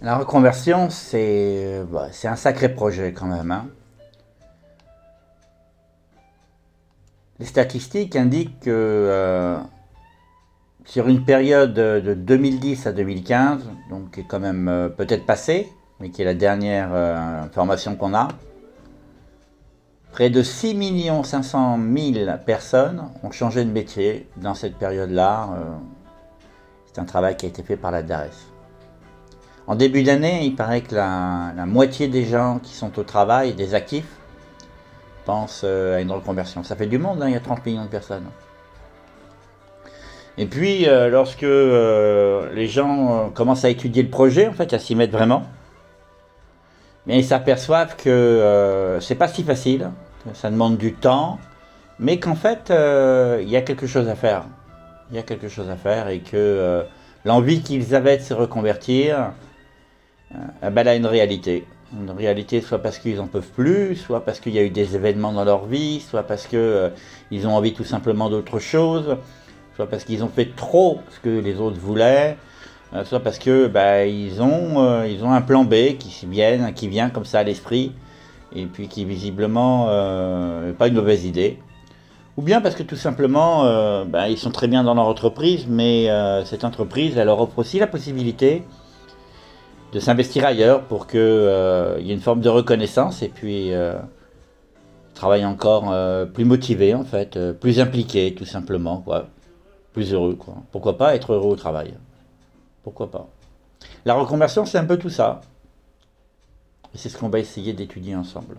La reconversion, c'est bah, c'est un sacré projet quand même. hein. Les statistiques indiquent que euh, sur une période de 2010 à 2015, donc qui est quand même euh, peut-être passée, mais qui est la dernière euh, information qu'on a, près de 6 500 000 personnes ont changé de métier dans cette période-là. euh, c'est un travail qui a été fait par la DARES. En début d'année, il paraît que la, moitié des gens qui sont au travail, des actifs, pensent euh, à une reconversion. Ça fait du monde, hein, il y a 30 millions de personnes. Et puis, euh, lorsque euh, les gens commencent à étudier le projet, en fait, à s'y mettre vraiment, mais ils s'aperçoivent que c'est pas si facile, que ça demande du temps, mais qu'en fait, il y a quelque chose à faire. Il y a quelque chose à faire et que l'envie qu'ils avaient de se reconvertir, ben, elle a une réalité. Une réalité soit parce qu'ils en peuvent plus, soit parce qu'il y a eu des événements dans leur vie, soit parce que euh, ont envie tout simplement d'autre chose, soit parce qu'ils ont fait trop ce que les autres voulaient, euh, soit parce que bah, ils ont euh, un plan B qui s'y viennent, qui vient comme ça à l'esprit, et puis qui visiblement euh, n'est pas une mauvaise idée. Ou bien parce que tout simplement, euh, bah, ils sont très bien dans leur entreprise, mais euh, cette entreprise, elle leur offre aussi la possibilité de s'investir ailleurs pour qu'il y ait une forme de reconnaissance et puis euh, travailler encore euh, plus motivé en fait, euh, plus impliqué tout simplement, quoi. plus heureux. Quoi. Pourquoi pas être heureux au travail? Pourquoi pas? La reconversion, c'est un peu tout ça. Et c'est ce qu'on va essayer d'étudier ensemble.